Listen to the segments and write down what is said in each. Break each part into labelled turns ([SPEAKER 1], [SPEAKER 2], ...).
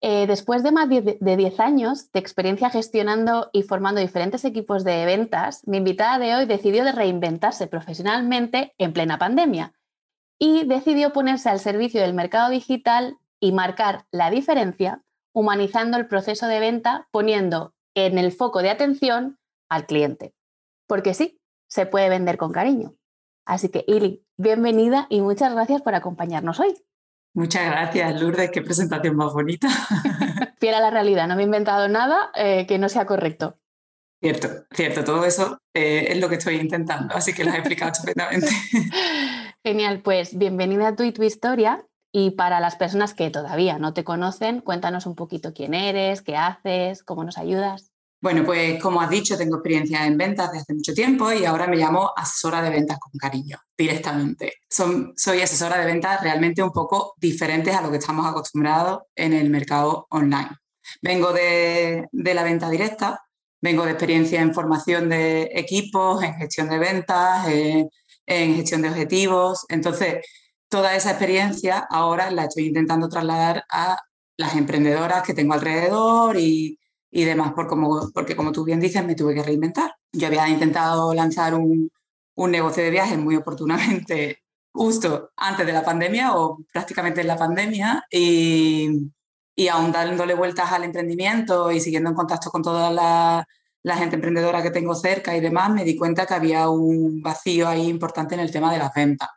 [SPEAKER 1] eh, después de más de 10 años de experiencia gestionando y formando diferentes equipos de ventas, mi invitada de hoy decidió de reinventarse profesionalmente en plena pandemia y decidió ponerse al servicio del mercado digital y marcar la diferencia humanizando el proceso de venta poniendo en el foco de atención al cliente. Porque sí, se puede vender con cariño. Así que, Ili, bienvenida y muchas gracias por acompañarnos hoy.
[SPEAKER 2] Muchas gracias, Lourdes. Qué presentación más bonita.
[SPEAKER 1] Fiel a la realidad, no me he inventado nada eh, que no sea correcto.
[SPEAKER 2] Cierto, cierto, todo eso eh, es lo que estoy intentando, así que lo has explicado estupendamente.
[SPEAKER 1] Genial, pues bienvenida a tu y tu historia. Y para las personas que todavía no te conocen, cuéntanos un poquito quién eres, qué haces, cómo nos ayudas.
[SPEAKER 2] Bueno, pues como has dicho, tengo experiencia en ventas desde hace mucho tiempo y ahora me llamo asesora de ventas con cariño, directamente. soy asesora de ventas realmente un poco diferentes a lo que estamos acostumbrados en el mercado online. Vengo de, la venta directa, vengo de experiencia en formación de equipos, en gestión de ventas, en, en gestión de objetivos. Entonces, toda esa experiencia ahora la estoy intentando trasladar a las emprendedoras que tengo alrededor y y demás, por como, porque como tú bien dices, me tuve que reinventar. Yo había intentado lanzar un, un negocio de viajes muy oportunamente justo antes de la pandemia o prácticamente en la pandemia y, y aún dándole vueltas al emprendimiento y siguiendo en contacto con toda la, la, gente emprendedora que tengo cerca y demás, me di cuenta que había un vacío ahí importante en el tema de las ventas.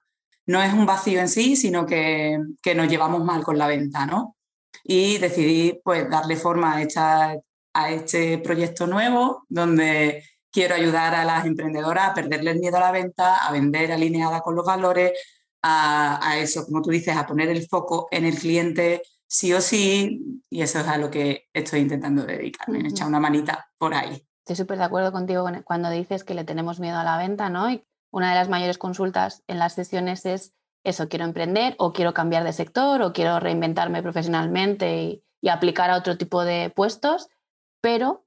[SPEAKER 2] No es un vacío en sí, sino que, que nos llevamos mal con la venta, ¿no? Y decidí pues darle forma a esta, a este proyecto nuevo donde quiero ayudar a las emprendedoras a perderle el miedo a la venta, a vender alineada con los valores, a, eso, como tú dices, a poner el foco en el cliente sí o sí, y eso es a lo que estoy intentando dedicarme, echar una manita por ahí.
[SPEAKER 1] Estoy súper de acuerdo contigo cuando dices que le tenemos miedo a la venta, ¿no? Y una de las mayores consultas en las sesiones es eso, quiero emprender o quiero cambiar de sector o quiero reinventarme profesionalmente y aplicar a otro tipo de puestos pero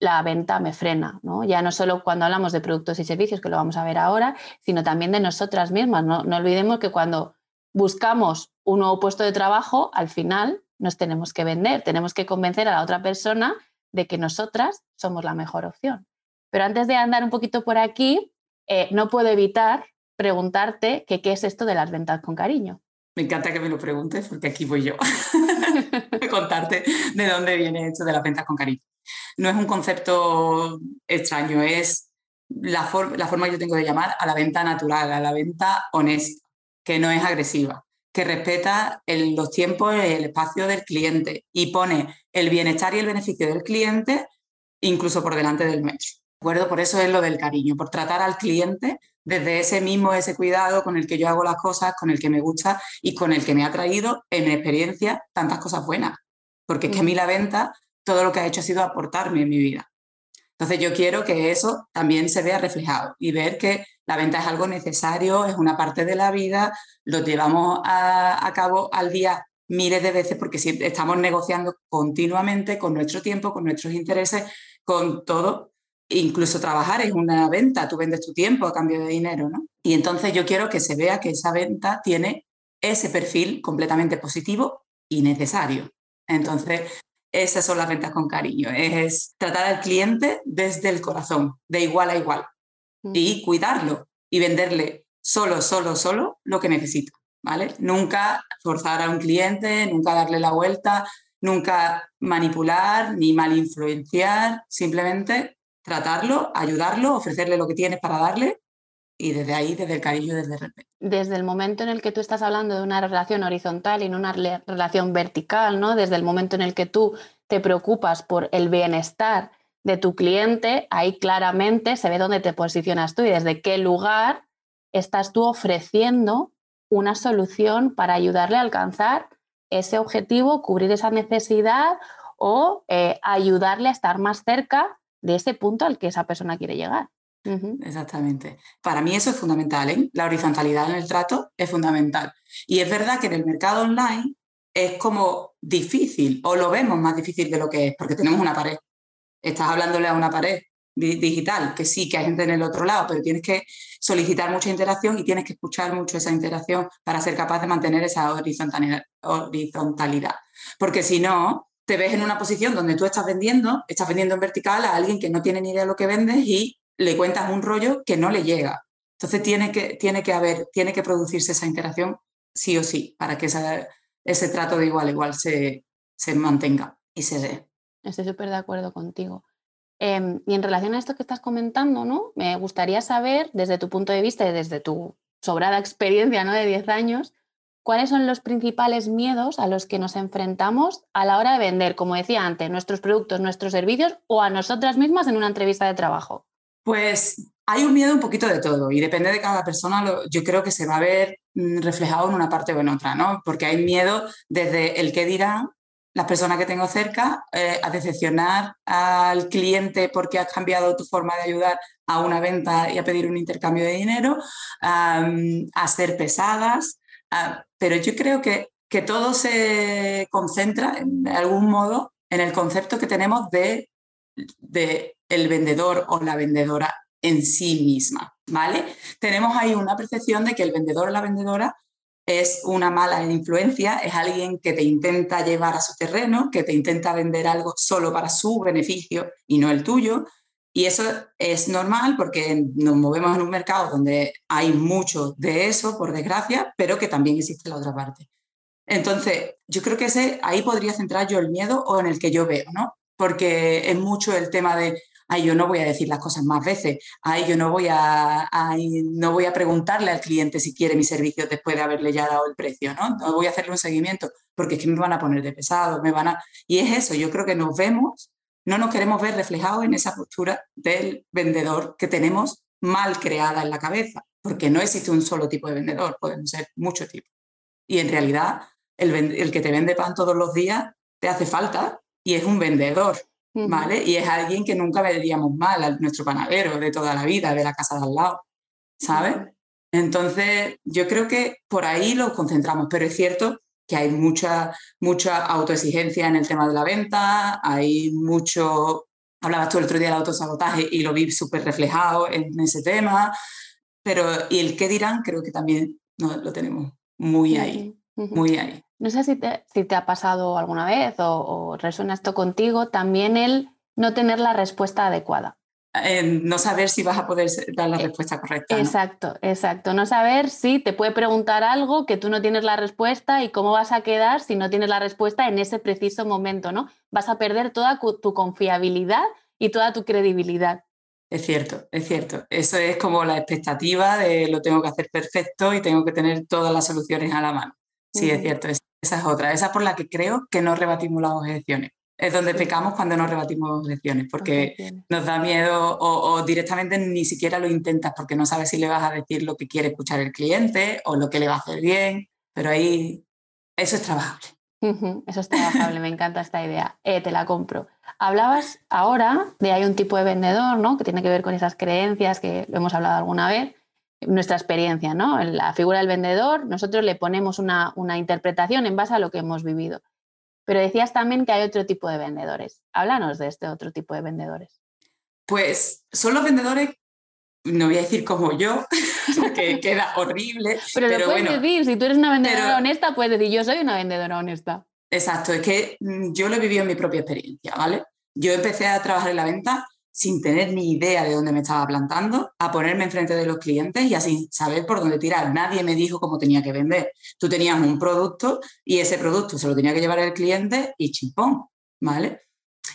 [SPEAKER 1] la venta me frena, ¿no? Ya no solo cuando hablamos de productos y servicios, que lo vamos a ver ahora, sino también de nosotras mismas. No, olvidemos que cuando buscamos un nuevo puesto de trabajo, al final nos tenemos que vender, tenemos que convencer a la otra persona de que nosotras somos la mejor opción. Pero antes de andar un poquito por aquí, eh, no puedo evitar preguntarte qué es esto de las ventas con cariño.
[SPEAKER 2] Me encanta que me lo preguntes porque aquí voy yo a contarte de dónde viene esto de las ventas con cariño no es un concepto extraño, es la, la forma que yo tengo de llamar a la venta natural, a la venta honesta, que no es agresiva, que respeta los tiempos y el espacio del cliente y pone el bienestar y el beneficio del cliente incluso por delante del metro. acuerdo? Por eso es lo del cariño, por tratar al cliente desde ese mismo, ese cuidado con el que yo hago las cosas, con el que me gusta y con el que me ha traído en mi experiencia tantas cosas buenas. Porque es que a mí la venta todo lo que ha hecho ha sido aportarme en mi vida. Entonces yo quiero que eso también se vea reflejado y ver que la venta es algo necesario, es una parte de la vida, lo llevamos a, cabo al día miles de veces porque estamos negociando continuamente con nuestro tiempo, con nuestros intereses, con todo. Incluso trabajar es una venta, tú vendes tu tiempo a cambio de dinero, ¿no? Y entonces yo quiero que se vea que esa venta tiene ese perfil completamente positivo y necesario. Entonces, esas son las ventas con cariño, es tratar al cliente desde el corazón, de igual a igual, y cuidarlo y venderle solo, solo, solo lo que necesita, ¿vale? Nunca forzar a un cliente, nunca darle la vuelta, nunca manipular ni mal influenciar, simplemente tratarlo, ayudarlo, ofrecerle lo que tienes para darle y desde ahí, desde el cariño, desde el respeto.
[SPEAKER 1] Desde el momento en el que tú estás hablando de una relación horizontal y no una relación vertical, ¿no? Desde el momento en el que tú te preocupas por el bienestar de tu cliente, ahí claramente se ve dónde te posicionas tú y desde qué lugar estás tú ofreciendo una solución para ayudarle a alcanzar ese objetivo, cubrir esa necesidad o eh, ayudarle a estar más cerca de ese punto al que esa persona quiere llegar.
[SPEAKER 2] Exactamente. Para mí eso es fundamental. ¿eh? La horizontalidad en el trato es fundamental. Y es verdad que en el mercado online es como difícil, o lo vemos más difícil de lo que es, porque tenemos una pared. Estás hablándole a una pared digital, que sí, que hay gente en el otro lado, pero tienes que solicitar mucha interacción y tienes que escuchar mucho esa interacción para ser capaz de mantener esa horizontalidad. horizontalidad. Porque si no, te ves en una posición donde tú estás vendiendo, estás vendiendo en vertical a alguien que no tiene ni idea de lo que vendes y le cuentas un rollo que no le llega. Entonces tiene que, tiene que haber, tiene que producirse esa interacción sí o sí para que ese trato de igual a igual se, se mantenga y se dé.
[SPEAKER 1] Estoy súper de acuerdo contigo. Em, y en relación a esto que estás comentando, ¿no? me gustaría saber, desde tu punto de vista y desde tu sobrada experiencia ¿no? de 10 años, cuáles son los principales miedos a los que nos enfrentamos a la hora de vender, como decía antes, nuestros productos, nuestros servicios o a nosotras mismas en una entrevista de trabajo.
[SPEAKER 2] Pues hay un miedo un poquito de todo y depende de cada persona, yo creo que se va a ver mm, reflejado en una parte o en otra, ¿no? Porque hay miedo desde el que dirán las personas que tengo cerca eh, a decepcionar al cliente porque has cambiado tu forma de ayudar a una venta y a pedir un intercambio de dinero, a ser pesadas, pero yo creo que, que todo se concentra en, algún modo en el concepto que tenemos de, de el vendedor o la vendedora en sí misma, ¿vale? Tenemos ahí una percepción de que el vendedor o la vendedora es una mala influencia, es alguien que te intenta llevar a su terreno, que te intenta vender algo solo para su beneficio y no el tuyo. Y eso es normal porque nos movemos en un mercado donde hay mucho de eso, por desgracia, pero que también existe la otra parte. Entonces, yo creo que ahí podría centrar yo el miedo o en el que yo veo, ¿no? Porque es mucho el tema de ay, yo no voy a decir las cosas más veces, ay, yo no voy a, no voy a preguntarle al cliente si quiere mi servicio después de haberle ya dado el precio, ¿no? No voy a hacerle un seguimiento porque es que me van a poner de pesado, me van a... Y es eso, yo creo que nos vemos, no nos queremos ver reflejados en esa postura del vendedor que tenemos mal creada en la cabeza, porque no existe un solo tipo de vendedor, pueden ser muchos tipos. Y en realidad, el, el que te vende pan todos los días te hace falta y es un vendedor, ¿vale? Y es alguien que nunca veríamos mal, a nuestro panadero de toda la vida, de la casa de al lado, ¿sabes? Entonces, yo creo que por ahí lo concentramos, pero es cierto que hay mucha, mucha autoexigencia en el tema de la venta, hay mucho, hablabas tú el otro día del autosabotaje y lo vi súper reflejado en ese tema, pero y el qué dirán creo que también no, lo tenemos muy ahí, muy ahí.
[SPEAKER 1] No sé si te, ha pasado alguna vez o, resuena esto contigo, también el no tener la respuesta adecuada.
[SPEAKER 2] no saber si vas a poder dar la eh, respuesta correcta.
[SPEAKER 1] Exacto, exacto. No saber si te puede preguntar algo que tú no tienes la respuesta y cómo vas a quedar si no tienes la respuesta en ese preciso momento, ¿no? Vas a perder toda tu confiabilidad y toda tu credibilidad.
[SPEAKER 2] Es cierto, es cierto. Eso es como la expectativa de lo tengo que hacer perfecto y tengo que tener todas las soluciones a la mano. Sí, es cierto. Esa es otra. Esa por la que creo que no rebatimos las objeciones. Es donde pecamos cuando no rebatimos objeciones, porque nos da miedo o, directamente ni siquiera lo intentas porque no sabes si le vas a decir lo que quiere escuchar el cliente o lo que le va a hacer bien, pero ahí eso es trabajable.
[SPEAKER 1] Eso es trabajable, me encanta esta idea. Eh, te la compro. Hablabas ahora de hay un tipo de vendedor, ¿no? Que tiene que ver con esas creencias que lo hemos hablado alguna vez, nuestra experiencia, ¿no? En la figura del vendedor, nosotros le ponemos una, interpretación en base a lo que hemos vivido. Pero decías también que hay otro tipo de vendedores. Háblanos de este otro tipo de vendedores.
[SPEAKER 2] Pues son los vendedores, no voy a decir como yo, que queda horrible.
[SPEAKER 1] Pero, lo puedes decir, si tú eres una vendedora honesta, puedes decir, yo soy una vendedora honesta.
[SPEAKER 2] Exacto, es que mm, yo lo he vivido en mi propia experiencia, ¿vale? Yo empecé a trabajar en la venta sin tener ni idea de dónde me estaba plantando, a ponerme enfrente de los clientes y así saber por dónde tirar. Nadie me dijo cómo tenía que vender. Tú tenías un producto y ese producto se lo tenía que llevar el cliente y chimpón, ¿vale?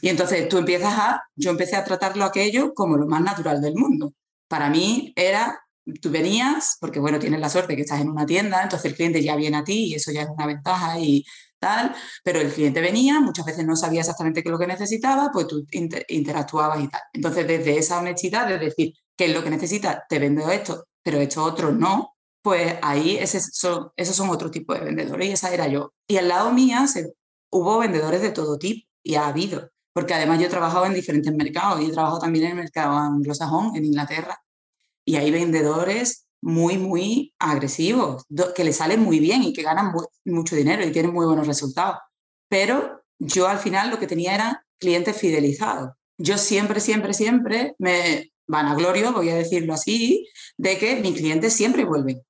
[SPEAKER 2] Y entonces tú empiezas a, yo empecé a tratarlo aquello como lo más natural del mundo. Para mí era, tú venías, porque bueno, tienes la suerte que estás en una tienda, entonces el cliente ya viene a ti y eso ya es una ventaja y tal, pero el cliente venía, muchas veces no sabía exactamente qué es lo que necesitaba, pues tú interactuabas y tal. Entonces, desde esa honestidad de decir qué es lo que necesitas, te vendo esto, pero esto otro no, pues ahí ese son, esos son otro tipo de vendedores y esa era yo. Y al lado mía se, hubo vendedores de todo tipo y ha habido, porque además yo he trabajado en diferentes mercados y he trabajado también en el mercado anglosajón, en Inglaterra, y hay vendedores muy, muy agresivos, que le salen muy bien y que ganan mucho dinero y tienen muy buenos resultados. Pero yo al final lo que tenía era clientes fidelizados. Yo siempre, siempre, siempre me vanaglorio, voy a decirlo así, de que mis clientes siempre vuelven,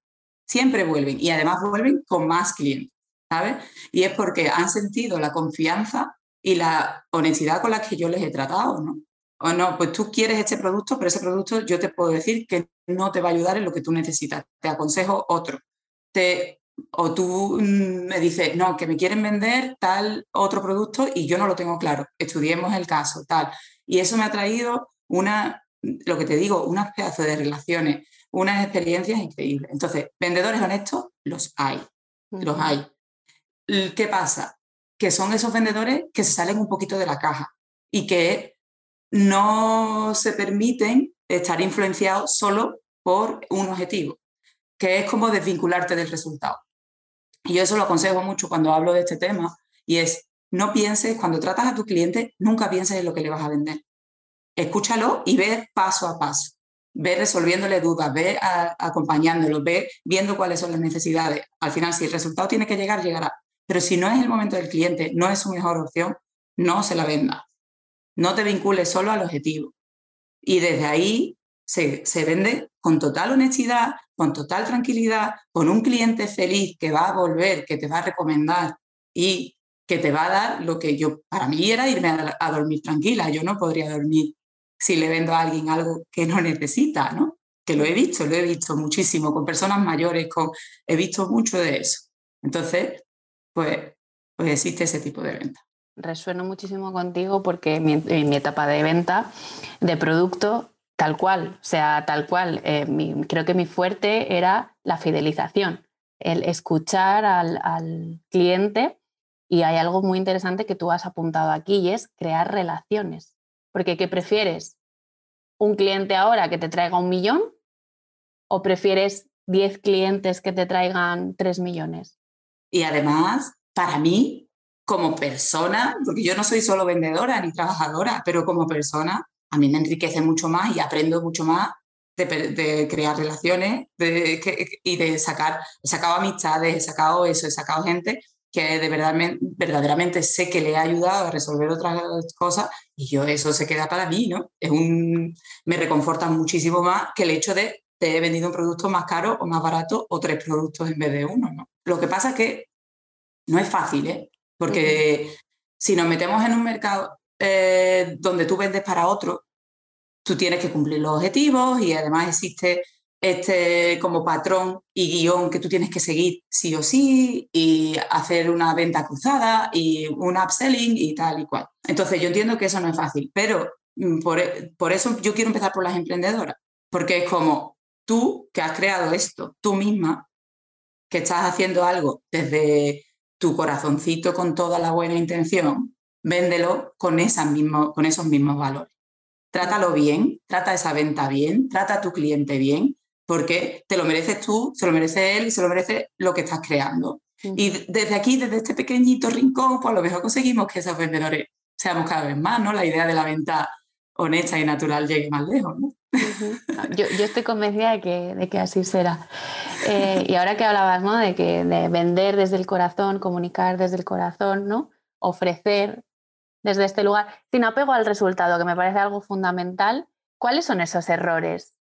[SPEAKER 2] siempre vuelven y además vuelven con más clientes, ¿sabes? Y es porque han sentido la confianza y la honestidad con la que yo les he tratado, ¿no? O no, pues tú quieres este producto, pero ese producto yo te puedo decir que no te va a ayudar en lo que tú necesitas. Te aconsejo otro. Te, o tú mm, me dices, no, que me quieren vender tal otro producto y yo no lo tengo claro. Estudiemos el caso, tal. Y eso me ha traído una, lo que te digo, unas pedazos de relaciones, unas experiencias increíbles. Entonces, vendedores honestos, los hay, los hay. ¿Qué pasa? Que son esos vendedores que se salen un poquito de la caja y que no se permiten estar influenciados solo por un objetivo, que es como desvincularte del resultado. Y yo eso lo aconsejo mucho cuando hablo de este tema, y es, no pienses, cuando tratas a tu cliente, nunca pienses en lo que le vas a vender. Escúchalo y ve paso a paso. Ve resolviéndole dudas, ve acompañándolo, ve viendo cuáles son las necesidades. Al final, si el resultado tiene que llegar, llegará. Pero si no es el momento del cliente, no es su mejor opción, no se la venda. No te vincules solo al objetivo. Y desde ahí se, se, vende con total honestidad, con total tranquilidad, con un cliente feliz que va a volver, que te va a recomendar y que te va a dar lo que yo, para mí era irme a, dormir tranquila. Yo no podría dormir si le vendo a alguien algo que no necesita, ¿no? Que lo he visto, lo he visto muchísimo con personas mayores, con, he visto mucho de eso. Entonces, pues, pues existe ese tipo de venta.
[SPEAKER 1] Resueno muchísimo contigo porque en mi etapa de venta de producto Tal cual, o sea, tal cual. Eh, creo que mi fuerte era la fidelización, el escuchar al, cliente y hay algo muy interesante que tú has apuntado aquí y es crear relaciones. Porque ¿qué prefieres? ¿Un cliente ahora que te traiga un millón o prefieres 10 clientes que te traigan 3 millones?
[SPEAKER 2] Y además, para mí, como persona, porque yo no soy solo vendedora ni trabajadora, pero como persona, a mí me enriquece mucho más y aprendo mucho más de, crear relaciones y de sacar, he sacado amistades, he sacado eso, he sacado gente que de verdad, verdaderamente sé que le ha ayudado a resolver otras cosas y yo eso se queda para mí, ¿no? Es un, me reconforta muchísimo más que el hecho de te he vendido un producto más caro o más barato o tres productos en vez de uno, ¿no? Lo que pasa es que no es fácil, ¿eh? Porque si nos metemos en un mercado eh, donde tú vendes para otro, tú tienes que cumplir los objetivos y además existe este como patrón y guion que tú tienes que seguir sí o sí y hacer una venta cruzada y un upselling y tal y cual. Entonces yo entiendo que eso no es fácil, pero mm, por, por eso yo quiero empezar por las emprendedoras, porque es como tú que has creado esto, tú misma, que estás haciendo algo desde tu corazoncito con toda la buena intención, véndelo con, con esos mismos valores. Trátalo bien, trata esa venta bien, trata a tu cliente bien, porque te lo mereces tú, se lo merece él y se lo merece lo que estás creando. Y desde aquí, desde este pequeñito rincón, pues a lo mejor conseguimos que esos vendedores seamos cada vez más, ¿no? La idea de la venta honesta y natural llegue más lejos, ¿no?
[SPEAKER 1] yo, estoy convencida de que, de que así será. Eh, y ahora que hablabas, ¿no? De que de vender desde el corazón, comunicar desde el corazón, ¿no? Ofrecer desde este lugar, sin apego al resultado, que me parece algo fundamental, ¿cuáles son esos errores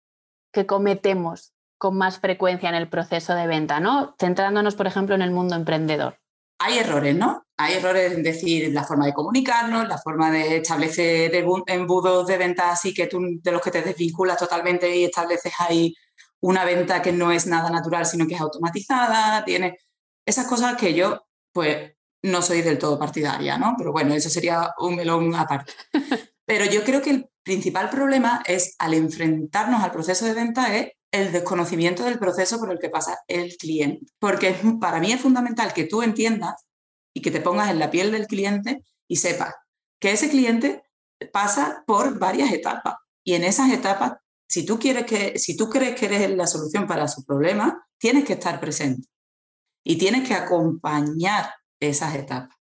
[SPEAKER 1] que cometemos con más frecuencia en el proceso de venta, ¿no? Centrándonos, por ejemplo, en el mundo emprendedor.
[SPEAKER 2] Hay errores, ¿no? Hay errores en decir la forma de comunicarnos, la forma de establecer embudos de venta así que tú de los que te desvinculas totalmente y estableces ahí una venta que no es nada natural, sino que es automatizada, tiene esas cosas que yo, pues, no soy del todo partidaria, ¿no? Pero bueno, eso sería un melón aparte. Pero yo creo que el principal problema es al enfrentarnos al proceso de venta es el desconocimiento del proceso por el que pasa el cliente. Porque para mí es fundamental que tú entiendas y que te pongas en la piel del cliente y sepas que ese cliente pasa por varias etapas y en esas etapas Si tú, quieres que, si tú crees que eres la solución para su problema, tienes que estar presente y tienes que acompañar esas etapas.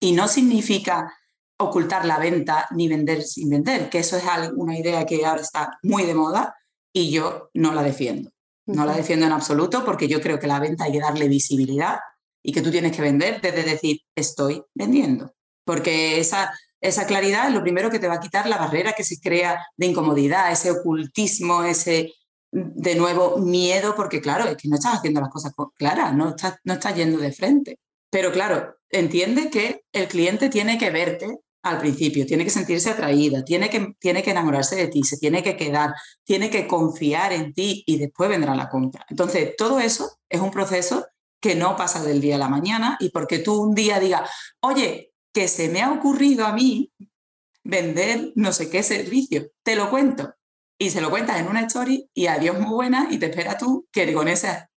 [SPEAKER 2] Y no significa ocultar la venta ni vender sin vender, que eso es una idea que ahora está muy de moda y yo no la defiendo. No la defiendo en absoluto porque yo creo que la venta hay que darle visibilidad y que tú tienes que vender desde decir estoy vendiendo. Porque esa, esa claridad es lo primero que te va a quitar la barrera que se crea de incomodidad, ese ocultismo, ese, de nuevo, miedo, porque claro, es que no estás haciendo las cosas claras, no estás, no estás yendo de frente. Pero claro, entiende que el cliente tiene que verte al principio, tiene que sentirse atraída, tiene que, tiene que enamorarse de ti, se tiene que quedar, tiene que confiar en ti y después vendrá la compra. Entonces, todo eso es un proceso que no pasa del día a la mañana y porque tú un día digas, oye, que se me ha ocurrido a mí vender no sé qué servicio, te lo cuento. Y se lo cuentas en una story y adiós muy buena y te espera tú que con esa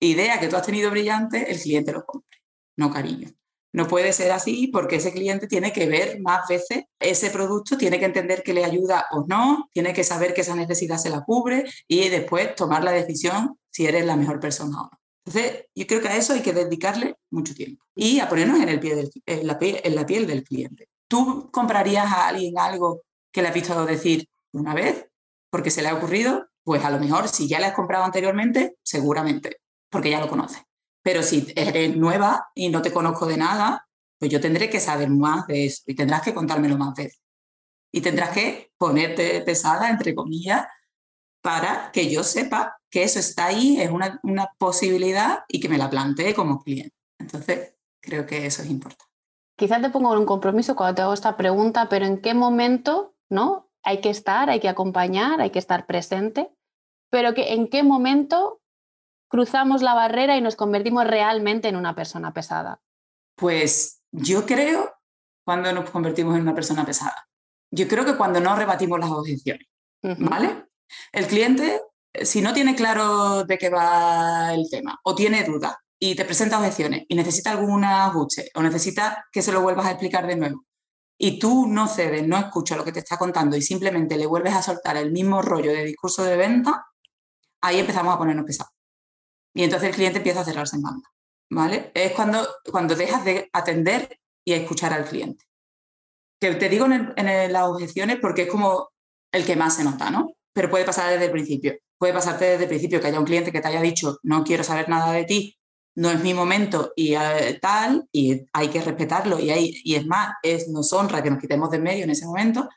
[SPEAKER 2] idea que tú has tenido brillante el cliente lo compre. No, cariño. No puede ser así porque ese cliente tiene que ver más veces ese producto, tiene que entender que le ayuda o no, tiene que saber que esa necesidad se la cubre y después tomar la decisión si eres la mejor persona o no. Entonces, yo creo que a eso hay que dedicarle mucho tiempo y a ponernos en, el pie la, en la piel del cliente. ¿Tú comprarías a alguien algo que le has visto decir una vez porque se le ha ocurrido? Pues a lo mejor si ya le has comprado anteriormente, seguramente, porque ya lo conoces. Pero si eres nueva y no te conozco de nada, pues yo tendré que saber más de eso y tendrás que contármelo más veces. Y tendrás que ponerte pesada, entre comillas, para que yo sepa que eso está ahí, es una, una posibilidad y que me la plantee como cliente. Entonces, creo que eso es importante.
[SPEAKER 1] Quizás te pongo en un compromiso cuando te hago esta pregunta, pero ¿en qué momento no? hay que estar, hay que acompañar, hay que estar presente, pero que en qué momento cruzamos la barrera y nos convertimos realmente en una persona pesada?
[SPEAKER 2] Pues yo creo cuando nos convertimos en una persona pesada. Yo creo que cuando no rebatimos las objeciones, ¿vale? El cliente, si no tiene claro de qué va el tema o tiene dudas y te presenta objeciones y necesita algún ajuste o necesita que se lo vuelvas a explicar de nuevo y tú no cedes, no escuchas lo que te está contando y simplemente le vuelves a soltar el mismo rollo de discurso de venta, ahí empezamos a ponernos pesados. Y entonces el cliente empieza a cerrarse en banda. ¿vale? Es cuando, cuando dejas de atender y escuchar al cliente. Que te digo en, las objeciones porque es como el que más se nota, ¿no? Pero puede pasar desde el principio. Puede pasarte desde el principio que haya un cliente que te haya dicho, no quiero saber nada de ti, no es mi momento y eh, tal, y hay que respetarlo. Y, hay, y es más, es, nos honra que nos quitemos de medio en ese momento,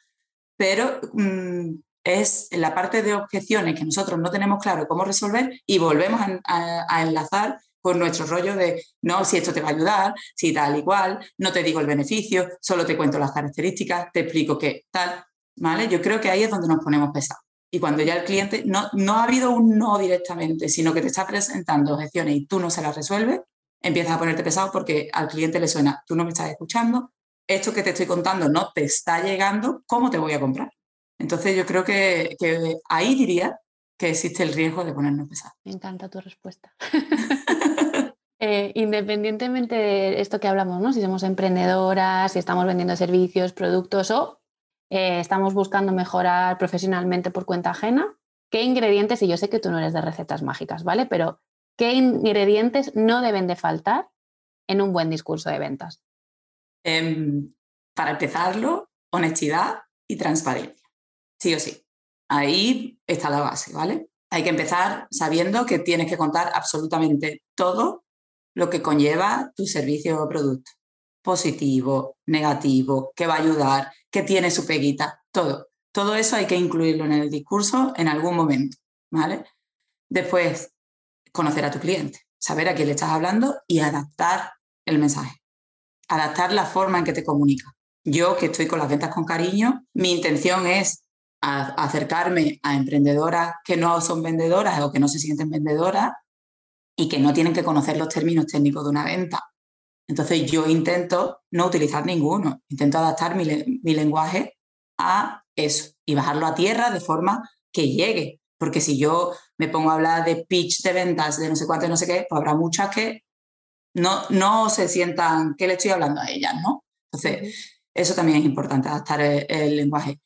[SPEAKER 2] pero mm, es la parte de objeciones que nosotros no tenemos claro cómo resolver y volvemos a, enlazar con nuestro rollo de, no, si esto te va a ayudar, si tal y cual, no te digo el beneficio, solo te cuento las características, te explico qué tal, ¿vale? Yo creo que ahí es donde nos ponemos pesados. Y cuando ya el cliente no, no ha habido un no directamente, sino que te está presentando objeciones y tú no se las resuelves, empiezas a ponerte pesado porque al cliente le suena, tú no me estás escuchando, esto que te estoy contando no te está llegando, ¿cómo te voy a comprar? Entonces yo creo que, ahí diría que existe el riesgo de ponernos pesados.
[SPEAKER 1] Me encanta tu respuesta. Eh, independientemente de esto que hablamos, ¿no? si somos emprendedoras, si estamos vendiendo servicios, productos o eh, estamos buscando mejorar profesionalmente por cuenta ajena, ¿qué ingredientes, y yo sé que tú no eres de recetas mágicas, ¿vale? Pero ¿qué ingredientes no deben de faltar en un buen discurso de ventas?
[SPEAKER 2] Em, para empezarlo, honestidad y transparencia sí o sí. Ahí está la base, ¿vale? Hay que empezar sabiendo que tienes que contar absolutamente todo lo que conlleva tu servicio o producto. Positivo, negativo, que va a ayudar, que tiene su peguita, todo. Todo eso hay que incluirlo en el discurso en algún momento, ¿vale? Después, conocer a tu cliente, saber a quién le estás hablando y adaptar el mensaje, adaptar la forma en que te comunica. Yo que estoy con las ventas con cariño, mi intención es acercarme a emprendedoras que no son vendedoras o que no se sienten vendedoras y que no tienen que conocer los términos técnicos de una venta. Entonces yo intento no utilizar ninguno, intento adaptar mi, lenguaje a eso y bajarlo a tierra de forma que llegue. Porque si yo me pongo a hablar de pitch de ventas, de no sé cuánto, no sé qué, pues habrá muchas que no, no se sientan que le estoy hablando a ellas, ¿no? Entonces, eso también es importante, adaptar el lenguaje.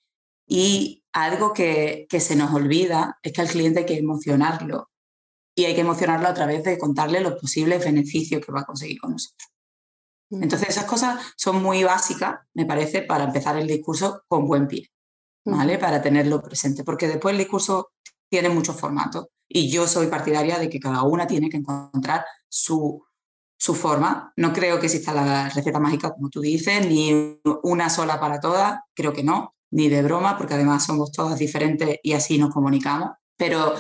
[SPEAKER 2] Y algo que, que se nos olvida es que al cliente hay que emocionarlo y hay que emocionarlo a través de contarle los posibles beneficios que va a conseguir con nosotros. Mm. Entonces esas cosas son muy básicas, me parece, para empezar el discurso con buen pie, ¿vale? Para tenerlo presente, porque después el discurso tiene muchos formatos y yo soy partidaria de que cada una tiene que encontrar su, su forma. No creo que exista la receta mágica, como tú dices, ni una sola para todas, creo que no, ni de broma, porque además somos todas diferentes y así nos comunicamos, pero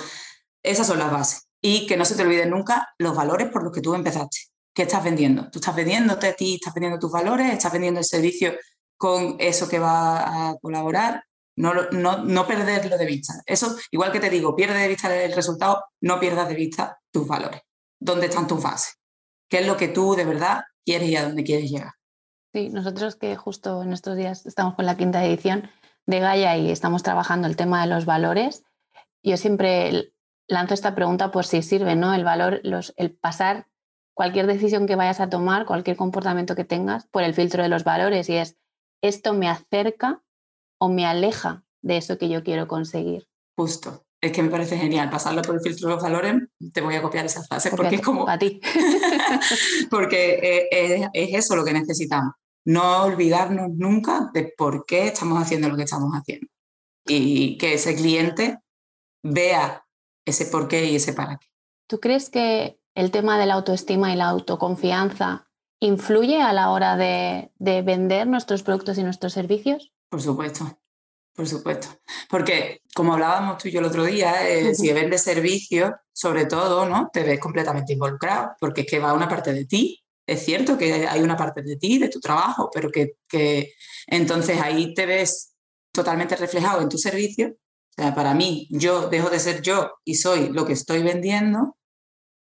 [SPEAKER 2] esas son las bases. Y que no se te olviden nunca los valores por los que tú empezaste. ¿Qué estás vendiendo? Tú estás vendiéndote a ti, estás vendiendo tus valores, estás vendiendo el servicio con eso que va a colaborar. No, no, no perderlo de vista. Eso, igual que te digo, pierde de vista el resultado, no pierdas de vista tus valores. ¿Dónde están tus bases? ¿Qué es lo que tú de verdad quieres y a dónde quieres llegar?
[SPEAKER 1] Sí, nosotros que justo en estos días estamos con la quinta edición de Gaia y estamos trabajando el tema de los valores, yo siempre lanzo esta pregunta por si sirve, ¿no? El valor, los, el pasar cualquier decisión que vayas a tomar, cualquier comportamiento que tengas, por el filtro de los valores y es, ¿esto me acerca o me aleja de eso que yo quiero conseguir?
[SPEAKER 2] Justo. Es que me parece genial pasarlo por el filtro de los valores. Te voy a copiar esa frase porque, es como.
[SPEAKER 1] A ti.
[SPEAKER 2] porque es, es eso lo que necesitamos. No olvidarnos nunca de por qué estamos haciendo lo que estamos haciendo. Y que ese cliente vea ese por qué y ese para qué.
[SPEAKER 1] ¿Tú crees que el tema de la autoestima y la autoconfianza influye a la hora de, vender nuestros productos y nuestros servicios?
[SPEAKER 2] Por supuesto, por supuesto. Porque, como hablábamos tú y yo el otro día, eh, si vendes servicios, sobre todo, ¿no? Te ves completamente involucrado, porque es que va una parte de ti. Es cierto que hay una parte de ti, de tu trabajo, pero que, que entonces ahí te ves totalmente reflejado en tu servicio. O sea, para mí, yo dejo de ser yo y soy lo que estoy vendiendo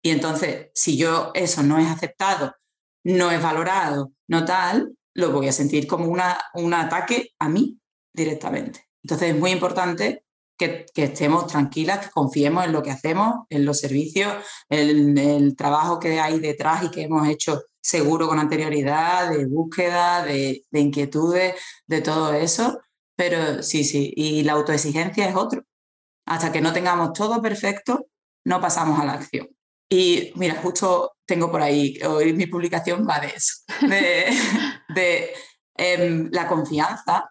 [SPEAKER 2] y entonces, si yo eso no es aceptado, no es valorado, no tal, lo voy a sentir como una, un ataque a mí directamente. Entonces, es muy importante que, estemos tranquilas, que confiemos en lo que hacemos, en los servicios, en el trabajo que hay detrás y que hemos hecho seguro con anterioridad, de búsqueda, de, de inquietudes, de todo eso. Pero sí, sí, y la autoexigencia es otro. Hasta que no tengamos todo perfecto, no pasamos a la acción. Y mira, justo tengo por ahí, hoy mi publicación va de eso, de, em, la confianza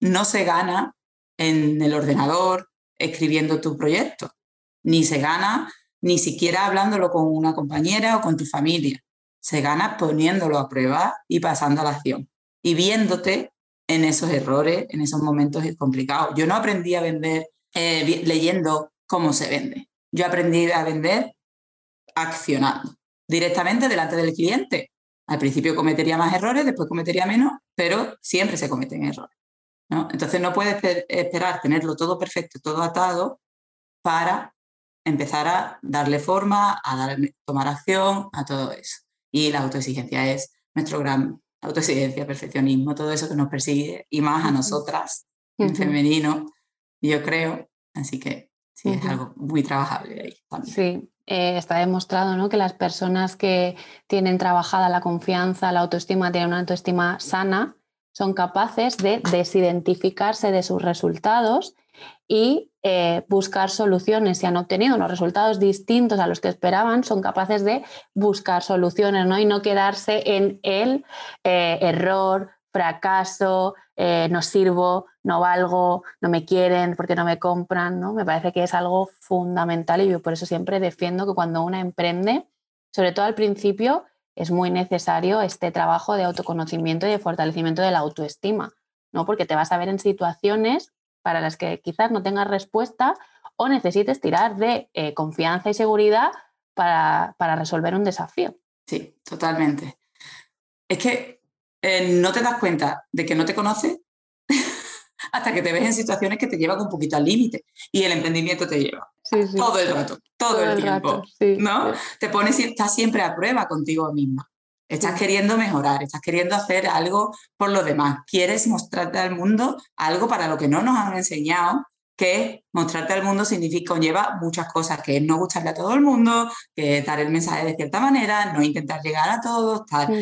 [SPEAKER 2] no se gana en el ordenador escribiendo tu proyecto, ni se gana ni siquiera hablándolo con una compañera o con tu familia, se gana poniéndolo a prueba y pasando a la acción y viéndote en esos errores, en esos momentos complicados. Yo no aprendí a vender eh, leyendo cómo se vende, yo aprendí a vender accionando directamente delante del cliente. Al principio cometería más errores, después cometería menos, pero siempre se cometen errores. ¿no? Entonces no puedes esperar tenerlo todo perfecto, todo atado para empezar a darle forma, a dar, tomar acción, a todo eso. Y la autoexigencia es nuestro gran autoexigencia, perfeccionismo, todo eso que nos persigue y más a nosotras, en femenino, yo creo. Así que sí, es algo muy trabajable ahí también.
[SPEAKER 1] Sí, eh, está demostrado ¿no? que las personas que tienen trabajada la confianza, la autoestima, tienen una autoestima sana, son capaces de desidentificarse de sus resultados y eh, buscar soluciones. Si han obtenido unos resultados distintos a los que esperaban, son capaces de buscar soluciones ¿no? y no quedarse en el eh, error, fracaso, eh, no sirvo, no valgo, no me quieren porque no me compran, ¿no? Me parece que es algo fundamental y yo por eso siempre defiendo que cuando una emprende, sobre todo al principio, es muy necesario este trabajo de autoconocimiento y de fortalecimiento de la autoestima, ¿no? Porque te vas a ver en situaciones para las que quizás no tengas respuesta o necesites tirar de eh, confianza y seguridad para, para resolver un desafío.
[SPEAKER 2] Sí, totalmente. Es que eh, no te das cuenta de que no te conoces hasta que te ves en situaciones que te llevan un poquito al límite y el emprendimiento te lleva todo el rato, todo, el, tiempo, ¿no? Te pones y estás siempre a prueba contigo misma. Estás queriendo mejorar, estás queriendo hacer algo por los demás. Quieres mostrarte al mundo algo para lo que no nos han enseñado, que mostrarte al mundo significa, conlleva muchas cosas, que es no gustarle a todo el mundo, que dar el mensaje de cierta manera, no intentar llegar a todos, tal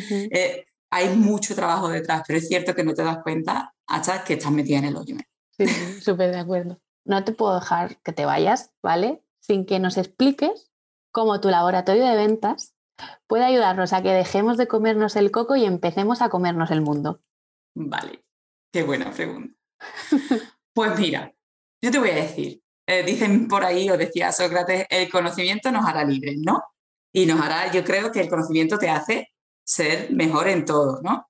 [SPEAKER 2] hay mucho trabajo detrás, pero es cierto que no te das cuenta hasta que estás metida en el hoyo.
[SPEAKER 1] Sí, súper de acuerdo. No te puedo dejar que te vayas, ¿vale? Sin que nos expliques cómo tu laboratorio de ventas puede ayudarnos a que dejemos de comernos el coco y empecemos a comernos el mundo.
[SPEAKER 2] Vale, qué buena pregunta. Pues mira, yo te voy a decir, eh, dicen por ahí, o decía Sócrates, el conocimiento nos hará libres, ¿no? Y nos hará, yo creo que el conocimiento te hace ser mejor en todo, ¿no?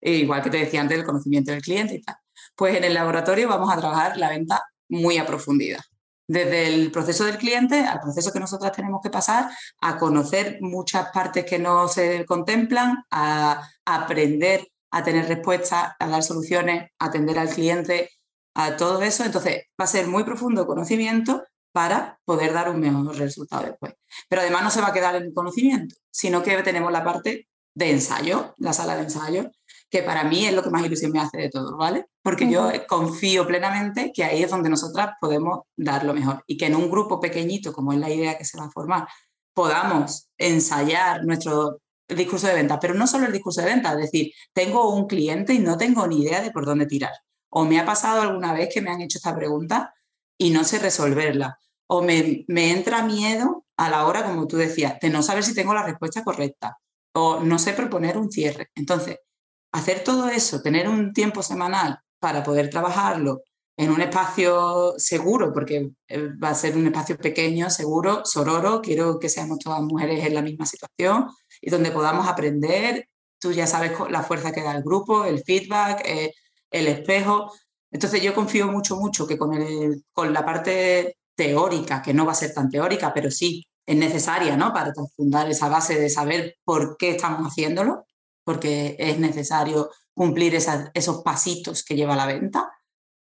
[SPEAKER 2] E igual que te decía antes, el conocimiento del cliente y tal. Pues en el laboratorio vamos a trabajar la venta muy a profundidad. Desde el proceso del cliente al proceso que nosotras tenemos que pasar, a conocer muchas partes que no se contemplan, a aprender a tener respuestas, a dar soluciones, a atender al cliente, a todo eso. Entonces, va a ser muy profundo conocimiento para poder dar un mejor resultado después. Pero además no se va a quedar en el conocimiento, sino que tenemos la parte de ensayo, la sala de ensayo, que para mí es lo que más ilusión me hace de todo, ¿vale? Porque yo confío plenamente que ahí es donde nosotras podemos dar lo mejor y que en un grupo pequeñito, como es la idea que se va a formar, podamos ensayar nuestro discurso de venta, pero no solo el discurso de venta, es decir, tengo un cliente y no tengo ni idea de por dónde tirar. O me ha pasado alguna vez que me han hecho esta pregunta y no sé resolverla. O me, me entra miedo a la hora, como tú decías, de no saber si tengo la respuesta correcta. O no sé proponer un cierre. Entonces, hacer todo eso, tener un tiempo semanal para poder trabajarlo en un espacio seguro, porque eh, va a ser un espacio pequeño, seguro, sororo, quiero que seamos todas mujeres en la misma situación y donde podamos aprender. Tú ya sabes la fuerza que da el grupo, el feedback, eh, el espejo. Entonces yo confío mucho, mucho que con, el, con la parte teórica, que no va a ser tan teórica, pero sí es necesaria ¿no? para fundar esa base de saber por qué estamos haciéndolo, porque es necesario cumplir esos pasitos que lleva la venta,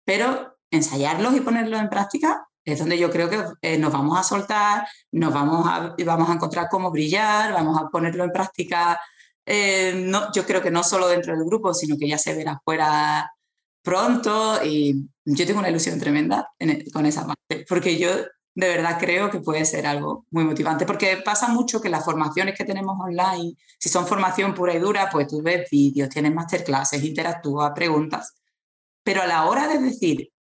[SPEAKER 2] pero ensayarlos y ponerlos en práctica es donde yo creo que eh, nos vamos a soltar, nos vamos a, vamos a encontrar cómo brillar, vamos a ponerlo en práctica. Eh, no, yo creo que no solo dentro del grupo, sino que ya se verá fuera pronto y yo tengo una ilusión tremenda e, con esa parte, porque yo de verdad creo que puede ser algo muy motivante, porque pasa mucho que las formaciones que tenemos online, si son formación pura y dura, pues tú ves vídeos, tienes masterclasses, interactúas, preguntas, pero a la hora de decir,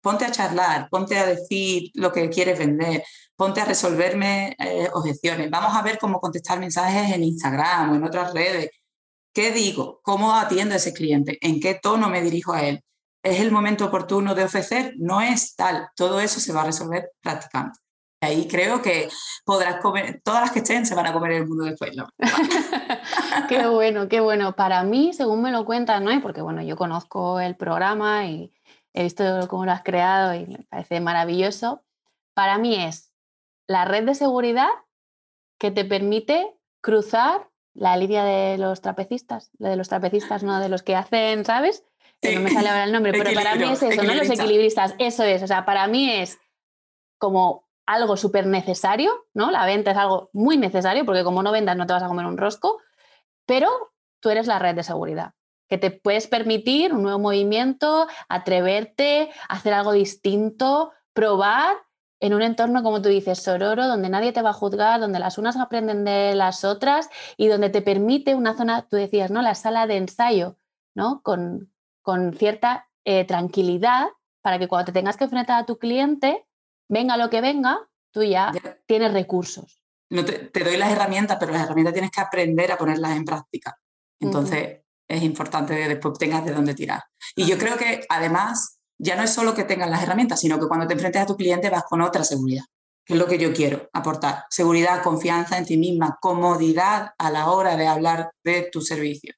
[SPEAKER 2] ponte a charlar, ponte a decir lo que quieres vender, ponte a resolverme eh, objeciones, vamos a ver cómo contestar mensajes en Instagram o en otras redes, ¿qué digo? ¿Cómo atiendo a ese cliente? ¿En qué tono me dirijo a él? ¿Es el momento oportuno de ofrecer? No es tal. Todo eso se va a resolver practicando. Ahí creo que podrás comer, todas las que estén se van a comer el mundo después. ¿no?
[SPEAKER 1] qué bueno, qué bueno. Para mí, según me lo cuentan, ¿no? Porque bueno, yo conozco el programa y he visto cómo lo has creado y me parece maravilloso. Para mí es la red de seguridad que te permite cruzar la línea de los trapecistas, de los trapecistas, no de los que hacen, ¿sabes? No me sale ahora el nombre, pero para mí es eso, ¿no? Los equilibristas, eso es, o sea, para mí es como algo súper necesario, ¿no? La venta es algo muy necesario, porque como no vendas no te vas a comer un rosco, pero tú eres la red de seguridad, que te puedes permitir un nuevo movimiento, atreverte, hacer algo distinto, probar en un entorno, como tú dices, sororo, donde nadie te va a juzgar, donde las unas aprenden de las otras y donde te permite una zona, tú decías, ¿no? La sala de ensayo, ¿no? Con, con cierta eh, tranquilidad para que cuando te tengas que enfrentar a tu cliente, venga lo que venga, tú ya, tienes recursos.
[SPEAKER 2] No te, doy las herramientas, pero las herramientas tienes que aprender a ponerlas en práctica. Entonces, es importante que después tengas de dónde tirar. Y yo creo que además, ya no es solo que tengas las herramientas, sino que cuando te enfrentes a tu cliente vas con otra seguridad, que es lo que yo quiero aportar. Seguridad, confianza en ti misma, comodidad a la hora de hablar de tu servicio.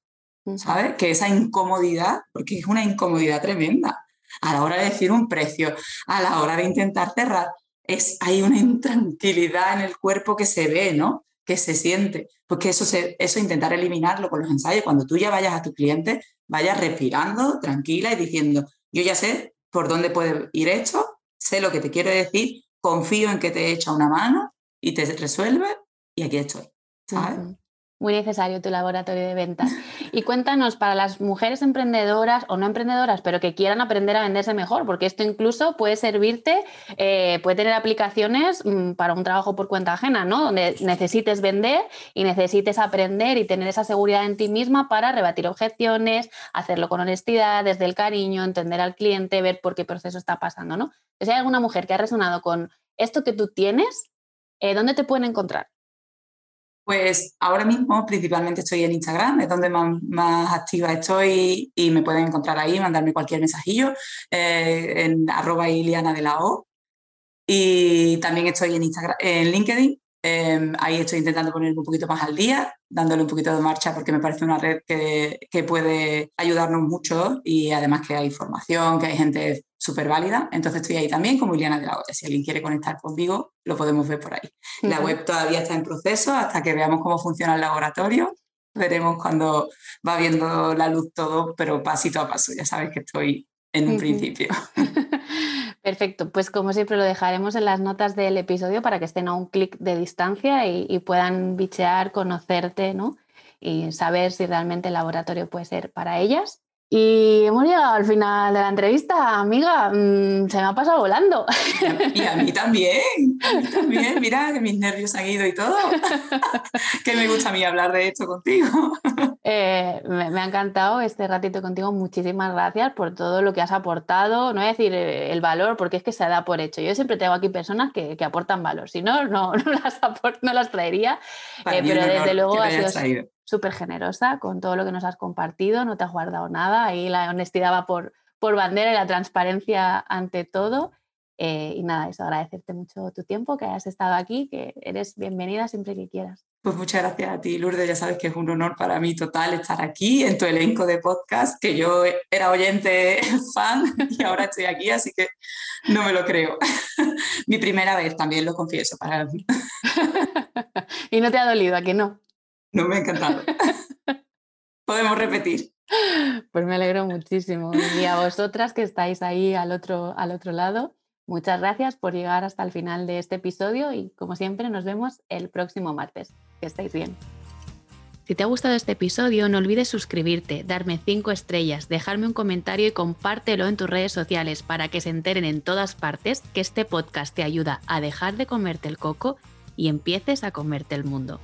[SPEAKER 2] ¿Sabes? Que esa incomodidad, porque es una incomodidad tremenda, a la hora de decir un precio, a la hora de intentar cerrar, es, hay una intranquilidad en el cuerpo que se ve, ¿no? Que se siente. Porque eso, se, eso intentar eliminarlo con los ensayos, cuando tú ya vayas a tu cliente, vayas respirando tranquila y diciendo, yo ya sé por dónde puede ir esto, sé lo que te quiero decir, confío en que te echa una mano y te resuelve y aquí estoy. ¿sabes?
[SPEAKER 1] Muy necesario tu laboratorio de ventas. Y cuéntanos para las mujeres emprendedoras o no emprendedoras, pero que quieran aprender a venderse mejor, porque esto incluso puede servirte, eh, puede tener aplicaciones mm, para un trabajo por cuenta ajena, ¿no? Donde necesites vender y necesites aprender y tener esa seguridad en ti misma para rebatir objeciones, hacerlo con honestidad, desde el cariño, entender al cliente, ver por qué proceso está pasando, ¿no? Si hay alguna mujer que ha resonado con esto que tú tienes, eh, ¿dónde te pueden encontrar?
[SPEAKER 2] Pues ahora mismo principalmente estoy en Instagram, es donde más, activa estoy y me pueden encontrar ahí, mandarme cualquier mensajillo eh, en arroba Iliana de la O. Y también estoy en, Instagram, en LinkedIn, em, ahí estoy intentando ponerme un poquito más al día, dándole un poquito de marcha porque me parece una red que, que puede ayudarnos mucho y además que hay formación, que hay gente súper válida. Entonces estoy ahí también como Iliana de la Gota. Si alguien quiere conectar conmigo, lo podemos ver por ahí. La web todavía está en proceso hasta que veamos cómo funciona el laboratorio. Veremos cuando va viendo la luz todo, pero pasito a paso. Ya sabes que estoy en un principio.
[SPEAKER 1] Perfecto, pues como siempre lo dejaremos en las notas del episodio para que estén a un clic de distancia y, puedan bichear, conocerte, ¿no? Y saber si realmente el laboratorio puede ser para ellas y hemos llegado al final de la entrevista, amiga. Mm, se me ha pasado volando.
[SPEAKER 2] Y a mí también, a mí también. Mira que mis nervios han ido y todo. que me gusta a mí hablar de esto contigo.
[SPEAKER 1] Eh, me, ha encantado este ratito contigo. Muchísimas gracias por todo lo que has aportado. No voy a decir eh, el valor, porque es que se da por hecho. Yo siempre tengo aquí personas que, aportan valor. Si no, no, las, no las traería. Eh, pero desde luego ha sido súper generosa con todo lo que nos has compartido, no te has guardado nada, ahí la honestidad va por, por bandera y la transparencia ante todo. Eh, y nada, eso, agradecerte mucho tu tiempo, que hayas estado aquí, que eres bienvenida siempre que quieras.
[SPEAKER 2] Pues muchas gracias a ti, Lourdes. Ya sabes que es un honor para mí total estar aquí en tu elenco de podcast, que yo era oyente fan y ahora estoy aquí, así que no me lo creo. Mi primera vez, también lo confieso para mí.
[SPEAKER 1] y no te ha dolido, ¿a que no?
[SPEAKER 2] No me ha encantado. Podemos repetir.
[SPEAKER 1] Pues me alegro muchísimo. Y a vosotras que estáis ahí al otro, al otro lado, muchas gracias por llegar hasta el final de este episodio y como siempre nos vemos el próximo martes. Que estéis bien. Si te ha gustado este episodio, no olvides suscribirte, darme 5 estrellas, dejarme un comentario y compártelo en tus redes sociales para que se enteren en todas partes que este podcast te ayuda a dejar de comerte el coco y empieces a comerte el mundo.